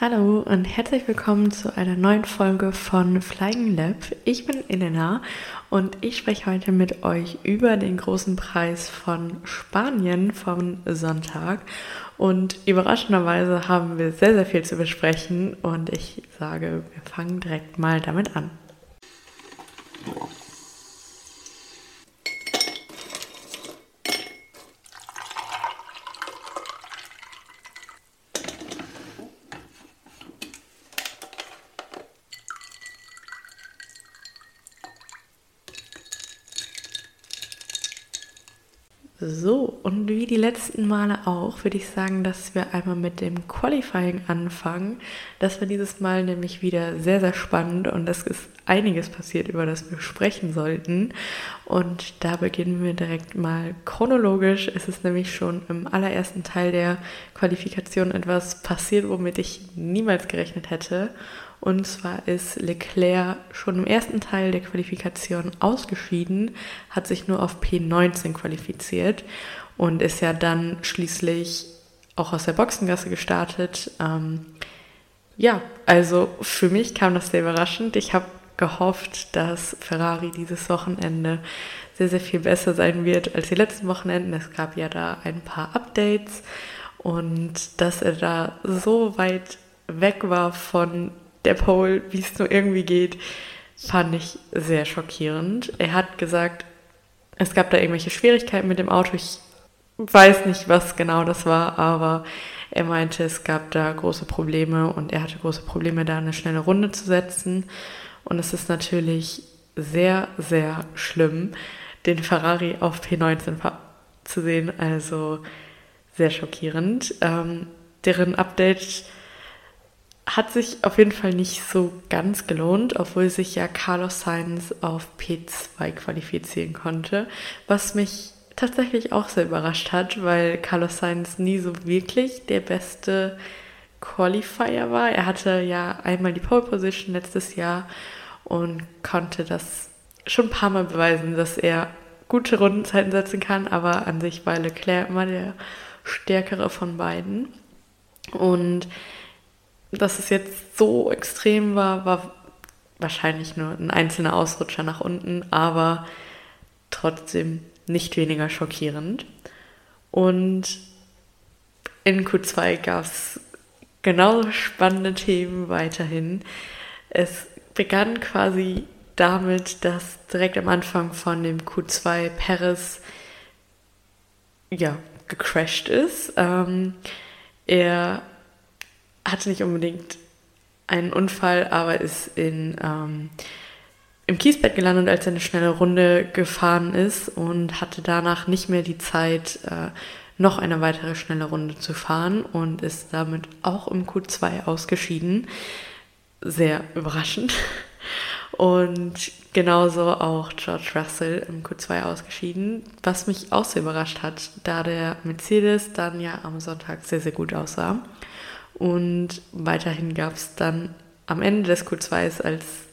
Hallo und herzlich willkommen zu einer neuen Folge von Flying Lab. Ich bin Elena und ich spreche heute mit euch über den großen Preis von Spanien vom Sonntag. Und überraschenderweise haben wir sehr, sehr viel zu besprechen und ich sage, wir fangen direkt mal damit an. So, und wie die letzten Male auch, würde ich sagen, dass wir einmal mit dem Qualifying anfangen. Das war dieses Mal nämlich wieder sehr, sehr spannend und es ist einiges passiert, über das wir sprechen sollten. Und da beginnen wir direkt mal chronologisch. Es ist nämlich schon im allerersten Teil der Qualifikation etwas passiert, womit ich niemals gerechnet hätte. Und zwar ist Leclerc schon im ersten Teil der Qualifikation ausgeschieden, hat sich nur auf P19 qualifiziert und ist ja dann schließlich auch aus der Boxengasse gestartet. Ähm, ja, also für mich kam das sehr überraschend. Ich habe gehofft, dass Ferrari dieses Wochenende sehr, sehr viel besser sein wird als die letzten Wochenenden. Es gab ja da ein paar Updates und dass er da so weit weg war von der Pole, wie es nur irgendwie geht, fand ich sehr schockierend. Er hat gesagt, es gab da irgendwelche Schwierigkeiten mit dem Auto. Ich weiß nicht, was genau das war, aber er meinte, es gab da große Probleme und er hatte große Probleme, da eine schnelle Runde zu setzen. Und es ist natürlich sehr, sehr schlimm, den Ferrari auf P19 zu sehen. Also sehr schockierend. Ähm, deren Update hat sich auf jeden Fall nicht so ganz gelohnt, obwohl sich ja Carlos Sainz auf P2 qualifizieren konnte, was mich tatsächlich auch sehr überrascht hat, weil Carlos Sainz nie so wirklich der beste Qualifier war. Er hatte ja einmal die Pole Position letztes Jahr und konnte das schon ein paar Mal beweisen, dass er gute Rundenzeiten setzen kann, aber an sich war Leclerc immer der stärkere von beiden. Und dass es jetzt so extrem war, war wahrscheinlich nur ein einzelner Ausrutscher nach unten, aber trotzdem nicht weniger schockierend. Und in Q2 gab es genauso spannende Themen weiterhin. Es begann quasi damit, dass direkt am Anfang von dem Q2 Paris ja, gecrashed ist. Ähm, er hatte nicht unbedingt einen Unfall, aber ist in, ähm, im Kiesbett gelandet, als er eine schnelle Runde gefahren ist und hatte danach nicht mehr die Zeit, äh, noch eine weitere schnelle Runde zu fahren und ist damit auch im Q2 ausgeschieden. Sehr überraschend. Und genauso auch George Russell im Q2 ausgeschieden, was mich auch sehr überrascht hat, da der Mercedes dann ja am Sonntag sehr, sehr gut aussah. Und weiterhin gab es dann am Ende des Q2s, als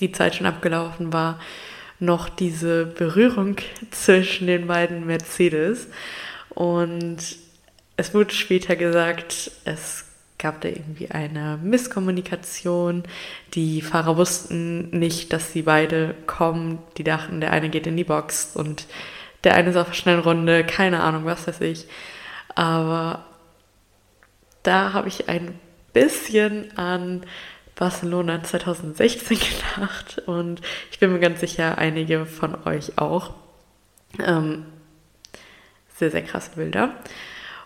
die Zeit schon abgelaufen war, noch diese Berührung zwischen den beiden Mercedes. Und es wurde später gesagt, es gab da irgendwie eine Misskommunikation. Die Fahrer wussten nicht, dass sie beide kommen. Die dachten, der eine geht in die Box und der eine ist auf einer schnellen Runde. Keine Ahnung, was weiß ich. Aber da habe ich ein bisschen an Barcelona 2016 gedacht und ich bin mir ganz sicher, einige von euch auch. Ähm, sehr, sehr krasse Bilder.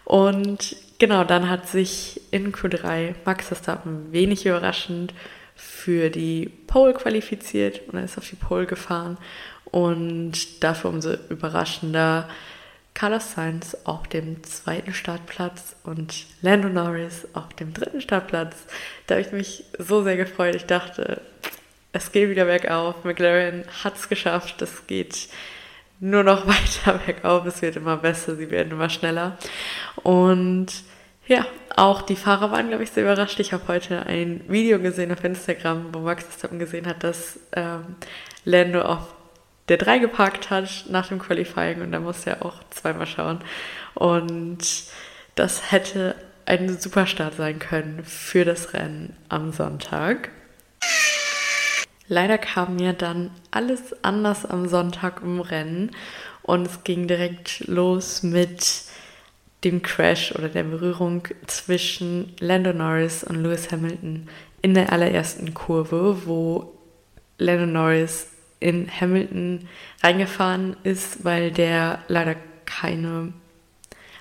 Und genau, dann hat sich in Q3 Max Verstappen wenig überraschend für die Pole qualifiziert und er ist auf die Pole gefahren. Und dafür umso überraschender Carlos Sainz auf dem zweiten Startplatz und Lando Norris auf dem dritten Startplatz. Da habe ich mich so sehr gefreut. Ich dachte, es geht wieder bergauf. McLaren hat es geschafft. Es geht nur noch weiter bergauf. Es wird immer besser. Sie werden immer schneller. Und ja, auch die Fahrer waren, glaube ich, sehr überrascht. Ich habe heute ein Video gesehen auf Instagram, wo Max Verstappen gesehen hat, dass ähm, Lando auf der drei geparkt hat nach dem Qualifying und da musste er auch zweimal schauen. Und das hätte ein Superstart sein können für das Rennen am Sonntag. Leider kam mir dann alles anders am Sonntag im Rennen und es ging direkt los mit dem Crash oder der Berührung zwischen Lando Norris und Lewis Hamilton in der allerersten Kurve, wo Lando Norris in Hamilton reingefahren ist, weil der leider keine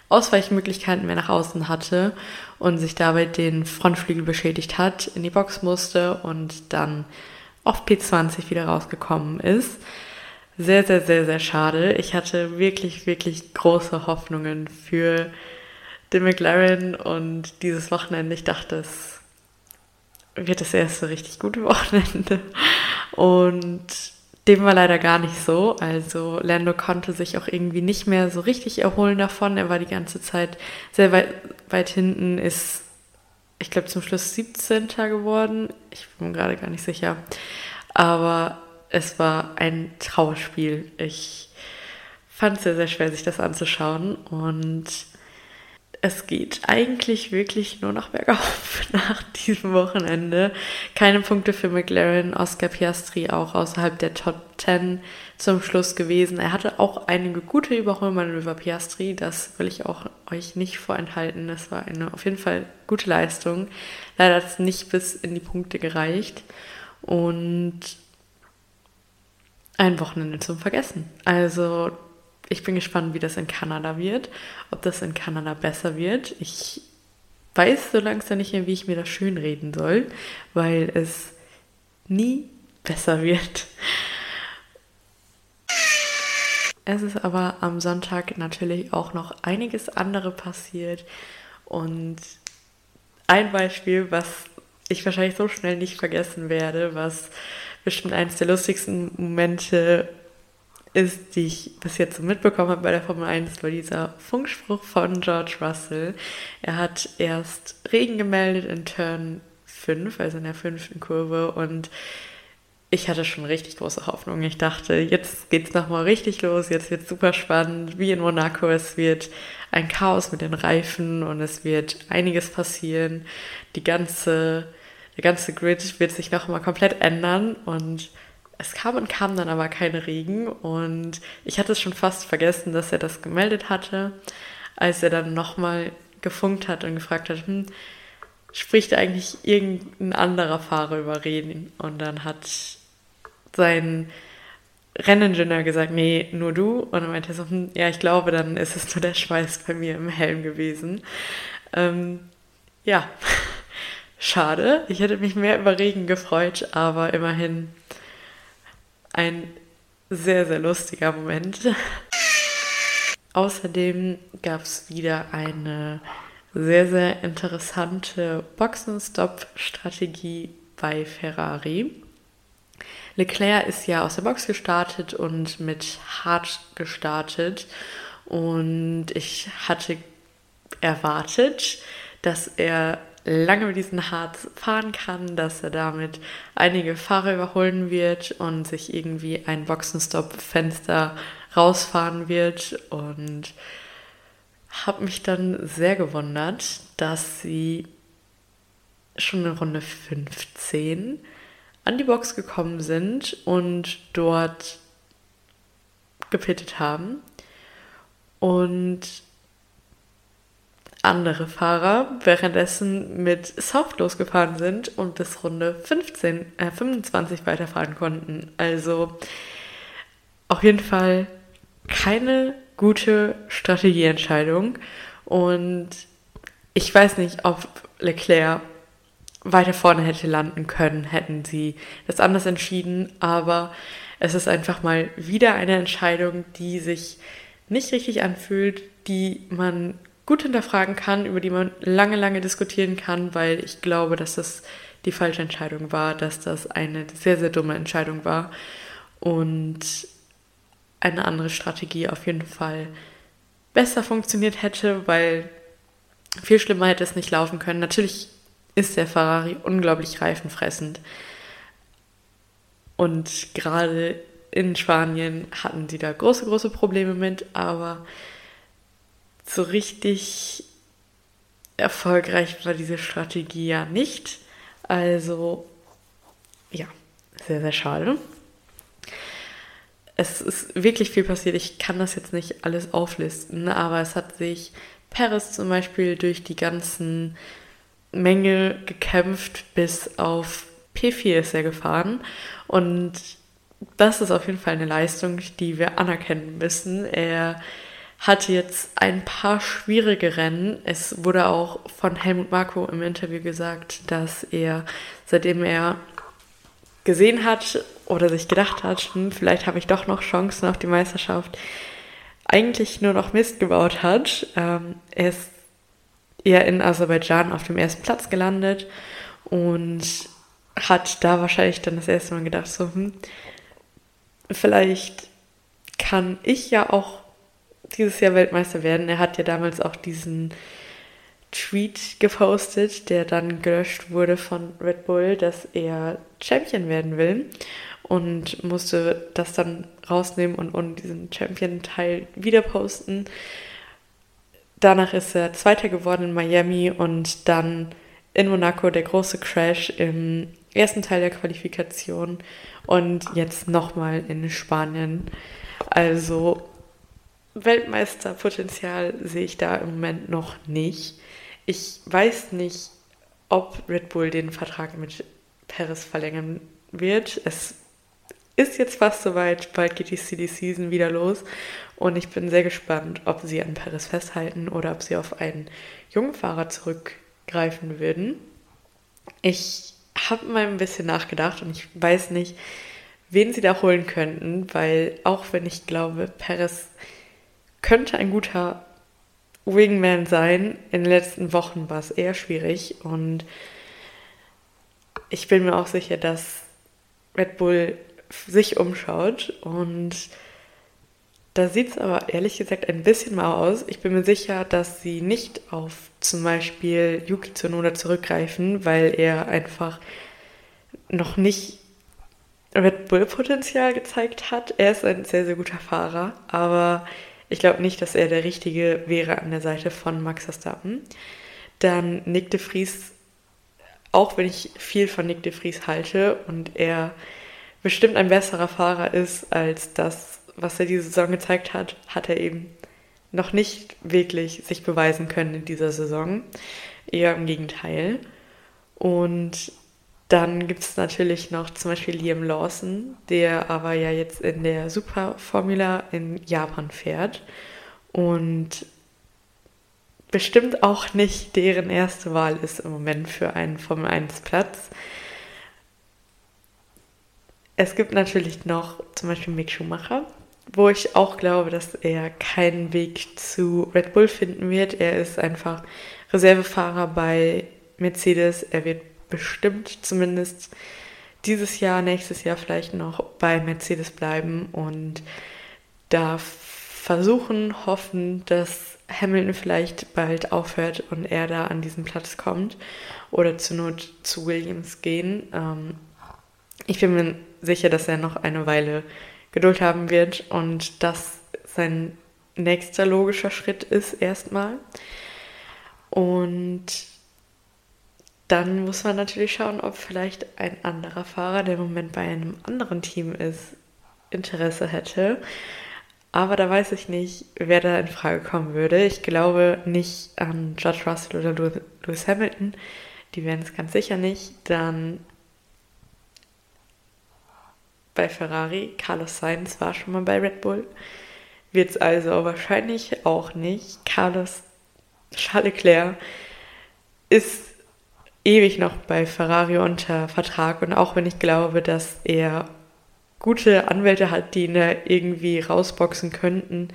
Ausweichmöglichkeiten mehr nach außen hatte und sich dabei den Frontflügel beschädigt hat, in die Box musste und dann auf P20 wieder rausgekommen ist. Sehr, sehr, sehr, sehr schade. Ich hatte wirklich, wirklich große Hoffnungen für den McLaren und dieses Wochenende. Ich dachte, es wird das erste richtig gute Wochenende. Und dem war leider gar nicht so. Also Lando konnte sich auch irgendwie nicht mehr so richtig erholen davon. Er war die ganze Zeit sehr weit, weit hinten, ist, ich glaube, zum Schluss 17. geworden. Ich bin gerade gar nicht sicher. Aber es war ein Trauerspiel. Ich fand es sehr, sehr schwer, sich das anzuschauen. Und es geht eigentlich wirklich nur noch bergauf nach diesem Wochenende. Keine Punkte für McLaren, Oscar Piastri auch außerhalb der Top 10 zum Schluss gewesen. Er hatte auch einige gute Überholmanöver Piastri, das will ich auch euch nicht vorenthalten. Das war eine auf jeden Fall gute Leistung. Leider hat es nicht bis in die Punkte gereicht und ein Wochenende zum Vergessen. Also ich bin gespannt, wie das in Kanada wird, ob das in Kanada besser wird. Ich weiß so langsam nicht mehr, wie ich mir das schön reden soll, weil es nie besser wird. Es ist aber am Sonntag natürlich auch noch einiges andere passiert und ein Beispiel, was ich wahrscheinlich so schnell nicht vergessen werde, was bestimmt eines der lustigsten Momente ist, die ich bis jetzt so mitbekommen habe bei der Formel 1, war dieser Funkspruch von George Russell. Er hat erst Regen gemeldet in Turn 5, also in der fünften Kurve und ich hatte schon richtig große Hoffnung. Ich dachte, jetzt geht's nochmal richtig los, jetzt wird super spannend, wie in Monaco. Es wird ein Chaos mit den Reifen und es wird einiges passieren. Die ganze, der ganze Grid wird sich nochmal komplett ändern und es kam und kam dann aber kein Regen und ich hatte es schon fast vergessen, dass er das gemeldet hatte, als er dann nochmal gefunkt hat und gefragt hat, hm, spricht eigentlich irgendein anderer Fahrer über Regen? Und dann hat sein Renningenieur gesagt, nee, nur du. Und dann meinte er so, hm, ja, ich glaube, dann ist es nur der Schweiß bei mir im Helm gewesen. Ähm, ja, schade. Ich hätte mich mehr über Regen gefreut, aber immerhin ein sehr, sehr lustiger Moment. Außerdem gab es wieder eine sehr, sehr interessante Boxenstopp-Strategie bei Ferrari. Leclerc ist ja aus der Box gestartet und mit Hart gestartet. Und ich hatte erwartet, dass er lange mit diesen Harz fahren kann, dass er damit einige Fahrer überholen wird und sich irgendwie ein Boxenstopp-Fenster rausfahren wird und habe mich dann sehr gewundert, dass sie schon in Runde 15 an die Box gekommen sind und dort gepittet haben. Und andere Fahrer währenddessen mit Soft losgefahren sind und bis Runde 15, äh, 25 weiterfahren konnten. Also auf jeden Fall keine gute Strategieentscheidung. Und ich weiß nicht, ob Leclerc weiter vorne hätte landen können, hätten sie das anders entschieden. Aber es ist einfach mal wieder eine Entscheidung, die sich nicht richtig anfühlt, die man gut hinterfragen kann, über die man lange, lange diskutieren kann, weil ich glaube, dass das die falsche Entscheidung war, dass das eine sehr, sehr dumme Entscheidung war und eine andere Strategie auf jeden Fall besser funktioniert hätte, weil viel schlimmer hätte es nicht laufen können. Natürlich ist der Ferrari unglaublich reifenfressend und gerade in Spanien hatten sie da große, große Probleme mit, aber so richtig erfolgreich war diese Strategie ja nicht. Also ja, sehr, sehr schade. Es ist wirklich viel passiert. Ich kann das jetzt nicht alles auflisten, aber es hat sich Paris zum Beispiel durch die ganzen Mängel gekämpft, bis auf P4 ist er gefahren. Und das ist auf jeden Fall eine Leistung, die wir anerkennen müssen. Er hatte jetzt ein paar schwierige Rennen. Es wurde auch von Helmut Marko im Interview gesagt, dass er, seitdem er gesehen hat oder sich gedacht hat, hm, vielleicht habe ich doch noch Chancen auf die Meisterschaft, eigentlich nur noch Mist gebaut hat. Ähm, er ist eher in Aserbaidschan auf dem ersten Platz gelandet und hat da wahrscheinlich dann das erste Mal gedacht, so, hm, vielleicht kann ich ja auch dieses Jahr Weltmeister werden. Er hat ja damals auch diesen Tweet gepostet, der dann gelöscht wurde von Red Bull, dass er Champion werden will und musste das dann rausnehmen und, und diesen Champion-Teil wieder posten. Danach ist er Zweiter geworden in Miami und dann in Monaco der große Crash im ersten Teil der Qualifikation und jetzt nochmal in Spanien. Also Weltmeisterpotenzial sehe ich da im Moment noch nicht. Ich weiß nicht, ob Red Bull den Vertrag mit Paris verlängern wird. Es ist jetzt fast soweit, bald geht die City Season wieder los und ich bin sehr gespannt, ob sie an Paris festhalten oder ob sie auf einen jungen Fahrer zurückgreifen würden. Ich habe mal ein bisschen nachgedacht und ich weiß nicht, wen sie da holen könnten, weil auch wenn ich glaube, Paris könnte ein guter Wingman sein, in den letzten Wochen war es eher schwierig und ich bin mir auch sicher, dass Red Bull sich umschaut und da sieht es aber ehrlich gesagt ein bisschen mal aus. Ich bin mir sicher, dass sie nicht auf zum Beispiel Yuki Tsunoda zurückgreifen, weil er einfach noch nicht Red Bull-Potenzial gezeigt hat. Er ist ein sehr, sehr guter Fahrer, aber ich glaube nicht, dass er der Richtige wäre an der Seite von Max Verstappen. Dann Nick de Vries, auch wenn ich viel von Nick de Vries halte und er bestimmt ein besserer Fahrer ist als das, was er diese Saison gezeigt hat, hat er eben noch nicht wirklich sich beweisen können in dieser Saison. Eher im Gegenteil. Und dann gibt es natürlich noch zum Beispiel Liam Lawson, der aber ja jetzt in der Superformula in Japan fährt und bestimmt auch nicht deren erste Wahl ist im Moment für einen Formel 1 Platz. Es gibt natürlich noch zum Beispiel Mick Schumacher, wo ich auch glaube, dass er keinen Weg zu Red Bull finden wird. Er ist einfach Reservefahrer bei Mercedes. Er wird bestimmt zumindest dieses Jahr, nächstes Jahr vielleicht noch bei Mercedes bleiben und da versuchen, hoffen, dass Hamilton vielleicht bald aufhört und er da an diesen Platz kommt oder zur Not zu Williams gehen. Ähm, ich bin mir sicher, dass er noch eine Weile Geduld haben wird und das sein nächster logischer Schritt ist erstmal. Und dann muss man natürlich schauen, ob vielleicht ein anderer Fahrer, der im Moment bei einem anderen Team ist, Interesse hätte. Aber da weiß ich nicht, wer da in Frage kommen würde. Ich glaube nicht an George Russell oder Lewis Hamilton. Die werden es ganz sicher nicht. Dann bei Ferrari. Carlos Sainz war schon mal bei Red Bull. Wird es also wahrscheinlich auch nicht. Carlos Charles Leclerc ist ewig noch bei Ferrari unter Vertrag und auch wenn ich glaube, dass er gute Anwälte hat, die ihn da irgendwie rausboxen könnten,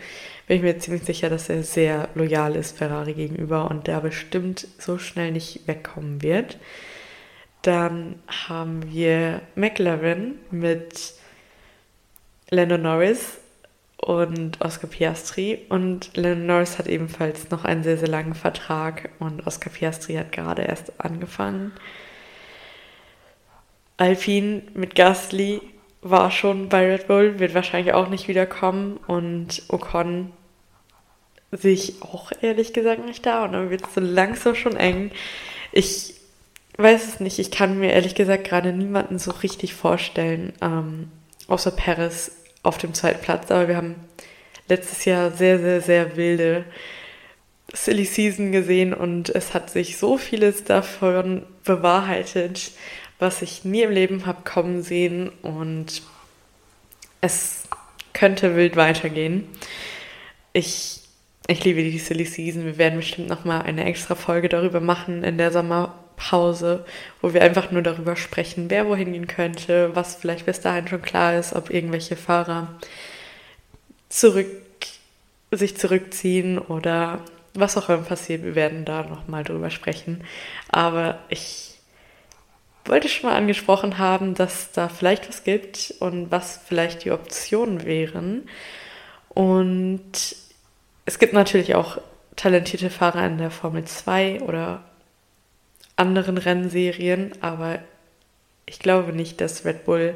bin ich mir ziemlich sicher, dass er sehr loyal ist Ferrari gegenüber und da bestimmt so schnell nicht wegkommen wird. Dann haben wir McLaren mit Lando Norris, und Oscar Piastri. Und Lennon Norris hat ebenfalls noch einen sehr, sehr langen Vertrag und Oscar Piastri hat gerade erst angefangen. Alpine mit Gasly war schon bei Red Bull, wird wahrscheinlich auch nicht wiederkommen und Ocon sehe ich auch ehrlich gesagt nicht da und dann wird es so langsam schon eng. Ich weiß es nicht, ich kann mir ehrlich gesagt gerade niemanden so richtig vorstellen, ähm, außer Paris auf dem zweiten Platz, aber wir haben letztes Jahr sehr, sehr, sehr wilde Silly Season gesehen und es hat sich so vieles davon bewahrheitet, was ich nie im Leben habe kommen sehen und es könnte wild weitergehen. Ich, ich liebe die Silly Season. Wir werden bestimmt nochmal eine extra Folge darüber machen in der Sommerpause, wo wir einfach nur darüber sprechen, wer wohin gehen könnte, was vielleicht bis dahin schon klar ist, ob irgendwelche Fahrer zurück, sich zurückziehen oder was auch immer passiert. Wir werden da nochmal drüber sprechen. Aber ich wollte schon mal angesprochen haben, dass da vielleicht was gibt und was vielleicht die Optionen wären. Und es gibt natürlich auch talentierte Fahrer in der Formel 2 oder anderen Rennserien, aber ich glaube nicht, dass Red Bull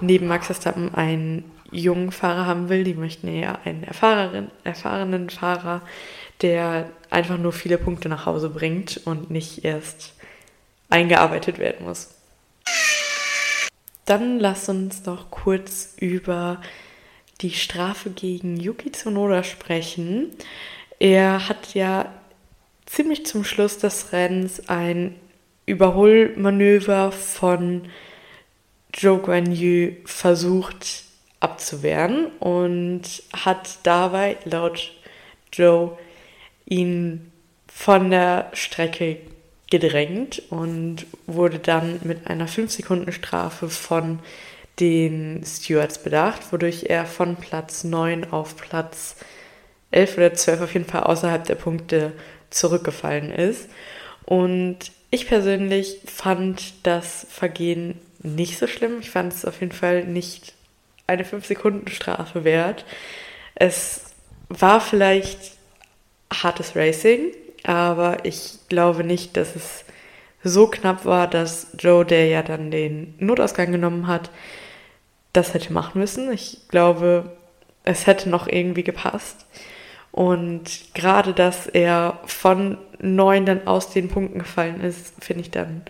neben Max Verstappen einen jungen Fahrer haben will. Die möchten eher einen erfahrenen Fahrer, der einfach nur viele Punkte nach Hause bringt und nicht erst eingearbeitet werden muss. Dann lass uns noch kurz über die Strafe gegen Yuki Tsunoda sprechen. Er hat ja ziemlich zum Schluss des Rennens ein Überholmanöver von Zhou Guanyu versucht abzuwehren und hat dabei laut Joe ihn von der Strecke gedrängt und wurde dann mit einer 5-Sekunden-Strafe von den Stewards bedacht, wodurch er von Platz 9 auf Platz 11 oder 12 auf jeden Fall außerhalb der Punkte zurückgefallen ist. Und ich persönlich fand das Vergehen nicht so schlimm. Ich fand es auf jeden Fall nicht eine 5-Sekunden-Strafe wert. Es war vielleicht hartes Racing, aber ich glaube nicht, dass es so knapp war, dass Joe, der ja dann den Notausgang genommen hat, das hätte machen müssen. Ich glaube, es hätte noch irgendwie gepasst. Und gerade, dass er von neun dann aus den Punkten gefallen ist, finde ich dann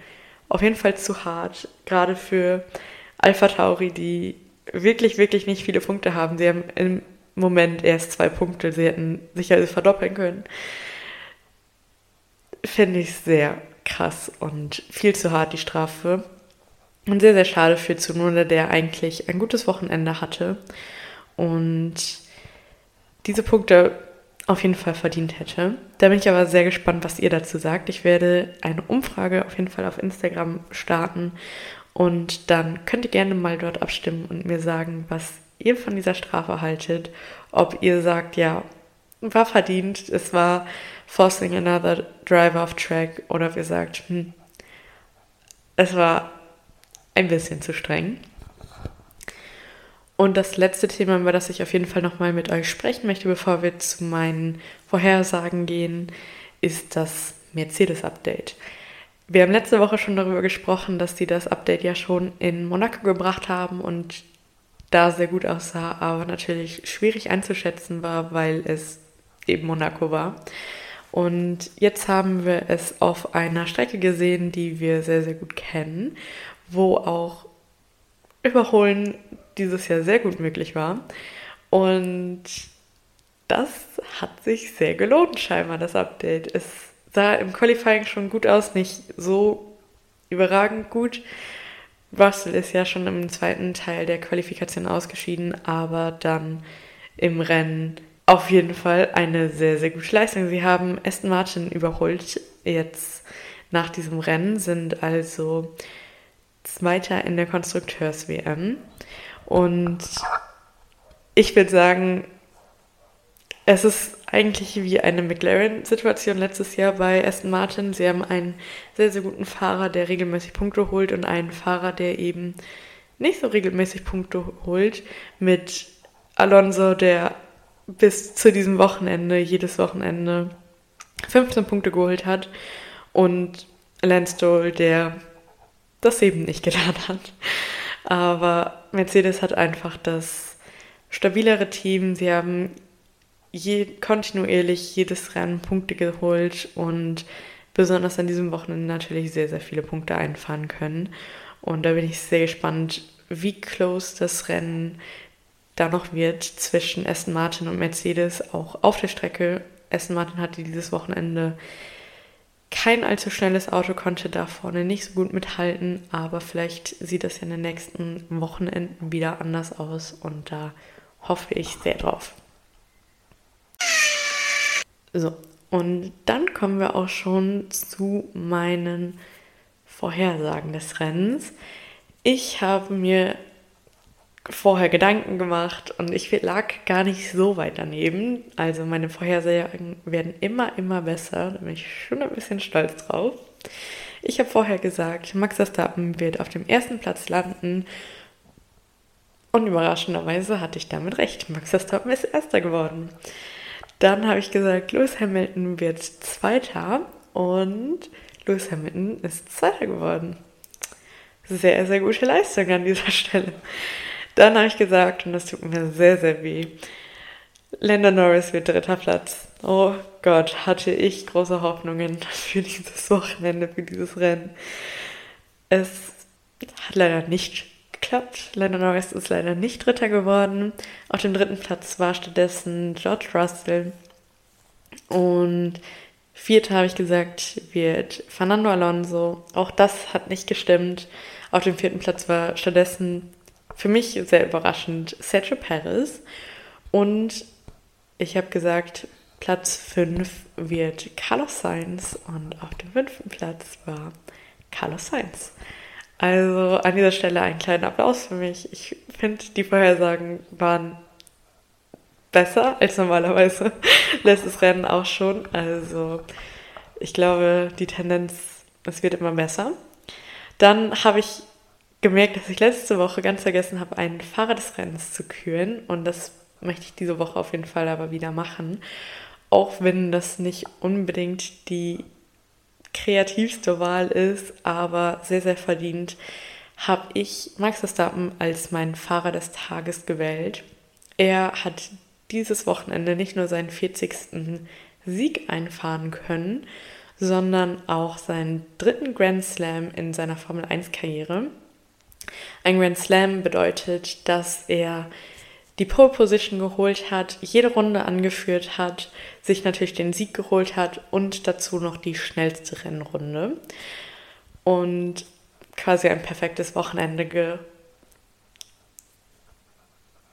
auf jeden Fall zu hart. Gerade für Alpha Tauri, die wirklich, wirklich nicht viele Punkte haben. Sie haben im Moment erst zwei Punkte. Sie hätten sicher verdoppeln können finde ich sehr krass und viel zu hart die Strafe. Und sehr, sehr schade für Tsunoda, der eigentlich ein gutes Wochenende hatte und diese Punkte auf jeden Fall verdient hätte. Da bin ich aber sehr gespannt, was ihr dazu sagt. Ich werde eine Umfrage auf jeden Fall auf Instagram starten und dann könnt ihr gerne mal dort abstimmen und mir sagen, was ihr von dieser Strafe haltet. Ob ihr sagt, ja, war verdient, es war forcing another driver off track oder wir sagt, hm, es war ein bisschen zu streng. Und das letzte Thema, über das ich auf jeden Fall nochmal mit euch sprechen möchte, bevor wir zu meinen Vorhersagen gehen, ist das Mercedes-Update. Wir haben letzte Woche schon darüber gesprochen, dass die das Update ja schon in Monaco gebracht haben und da sehr gut aussah, aber natürlich schwierig einzuschätzen war, weil es eben Monaco war. Und jetzt haben wir es auf einer Strecke gesehen, die wir sehr, sehr gut kennen, wo auch Überholen dieses Jahr sehr gut möglich war. Und das hat sich sehr gelohnt, scheinbar, das Update. Es sah im Qualifying schon gut aus, nicht so überragend gut. Russell ist ja schon im zweiten Teil der Qualifikation ausgeschieden, aber dann im Rennen auf jeden Fall eine sehr, sehr gute Leistung. Sie haben Aston Martin überholt jetzt nach diesem Rennen, sind also Zweiter in der Konstrukteurs-WM. Und ich würde sagen, es ist eigentlich wie eine McLaren-Situation letztes Jahr bei Aston Martin. Sie haben einen sehr, sehr guten Fahrer, der regelmäßig Punkte holt und einen Fahrer, der eben nicht so regelmäßig Punkte holt, mit Alonso, der bis zu diesem Wochenende, jedes Wochenende 15 Punkte geholt hat und Lance Stroll, der das eben nicht getan hat. Aber Mercedes hat einfach das stabilere Team. Sie haben je, kontinuierlich jedes Rennen Punkte geholt und besonders an diesem Wochenende natürlich sehr, sehr viele Punkte einfahren können. Und da bin ich sehr gespannt, wie close das Rennen da noch wird zwischen Aston Martin und Mercedes, auch auf der Strecke. Aston Martin hatte dieses Wochenende kein allzu schnelles Auto, konnte da vorne nicht so gut mithalten, aber vielleicht sieht das ja in den nächsten Wochenenden wieder anders aus und da hoffe ich sehr drauf. So, und dann kommen wir auch schon zu meinen Vorhersagen des Rennens. Ich habe mir vorher Gedanken gemacht und ich lag gar nicht so weit daneben. Also meine Vorhersagen werden immer, immer besser. Da bin ich schon ein bisschen stolz drauf. Ich habe vorher gesagt, Max Verstappen wird auf dem ersten Platz landen. Und überraschenderweise hatte ich damit recht. Max Verstappen ist erster geworden. Dann habe ich gesagt, Lewis Hamilton wird Zweiter und Lewis Hamilton ist Zweiter geworden. Sehr, sehr gute Leistung an dieser Stelle. Dann habe ich gesagt, und das tut mir sehr, sehr weh, Landon Norris wird dritter Platz. Oh Gott, hatte ich große Hoffnungen für dieses Wochenende, für dieses Rennen. Es hat leider nicht geklappt. Landon Norris ist leider nicht Dritter geworden. Auf dem dritten Platz war stattdessen George Russell. Und Vierter habe ich gesagt, wird Fernando Alonso. Auch das hat nicht gestimmt. Auf dem vierten Platz war stattdessen für mich sehr überraschend Sergio Perez. Und ich habe gesagt, Platz 5 wird Carlos Sainz und auf dem fünften Platz war Carlos Sainz. Also an dieser Stelle einen kleinen Applaus für mich. Ich finde, die Vorhersagen waren besser als normalerweise. Letztes Rennen auch schon. Also ich glaube, die Tendenz, es wird immer besser. Dann habe ich gemerkt, dass ich letzte Woche ganz vergessen habe, einen Fahrer des Rennens zu küren. Und das möchte ich diese Woche auf jeden Fall aber wieder machen. Auch wenn das nicht unbedingt die kreativste Wahl ist, aber sehr, sehr verdient, habe ich Max Verstappen als meinen Fahrer des Tages gewählt. Er hat dieses Wochenende nicht nur seinen 40. Sieg einfahren können, sondern auch seinen dritten Grand Slam in seiner Formel 1 Karriere. Ein Grand Slam bedeutet, dass er die Pole Position geholt hat, jede Runde angeführt hat, sich natürlich den Sieg geholt hat und dazu noch die schnellste Rennrunde. Und quasi ein perfektes Wochenende ge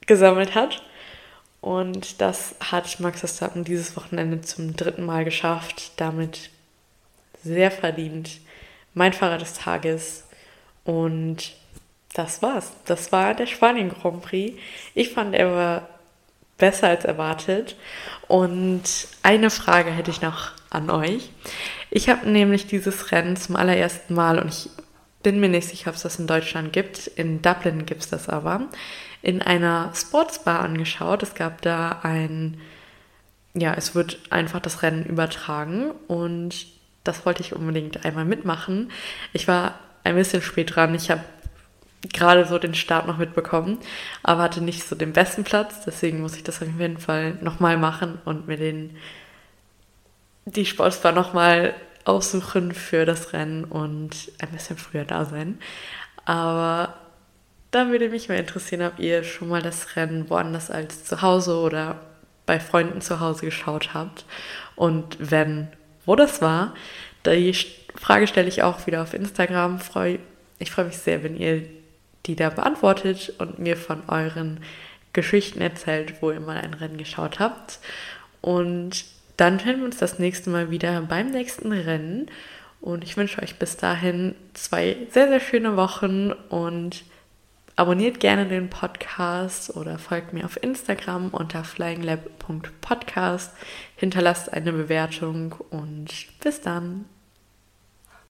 gesammelt hat. Und das hat Max Verstappen dieses Wochenende zum dritten Mal geschafft. Damit sehr verdient. Mein Fahrer des Tages. Und das war's. Das war der Spanien Grand Prix. Ich fand, er war besser als erwartet. Und eine Frage hätte ich noch an euch. Ich habe nämlich dieses Rennen zum allerersten Mal und ich bin mir nicht sicher, ob es das in Deutschland gibt. In Dublin gibt es das aber. In einer Sportsbar angeschaut. Es gab da ein, ja, es wird einfach das Rennen übertragen und das wollte ich unbedingt einmal mitmachen. Ich war ein bisschen spät dran. Ich habe gerade so den Start noch mitbekommen, aber hatte nicht so den besten Platz. Deswegen muss ich das auf jeden Fall nochmal machen und mir den, die Sportsbar nochmal aussuchen für das Rennen und ein bisschen früher da sein. Aber da würde mich mal interessieren, ob ihr schon mal das Rennen woanders als zu Hause oder bei Freunden zu Hause geschaut habt. Und wenn, wo das war, die Frage stelle ich auch wieder auf Instagram. Ich freue mich sehr, wenn ihr die da beantwortet und mir von euren Geschichten erzählt, wo ihr mal ein Rennen geschaut habt. Und dann hören wir uns das nächste Mal wieder beim nächsten Rennen. Und ich wünsche euch bis dahin zwei sehr, sehr schöne Wochen und abonniert gerne den Podcast oder folgt mir auf Instagram unter flyinglab.podcast. Hinterlasst eine Bewertung und bis dann.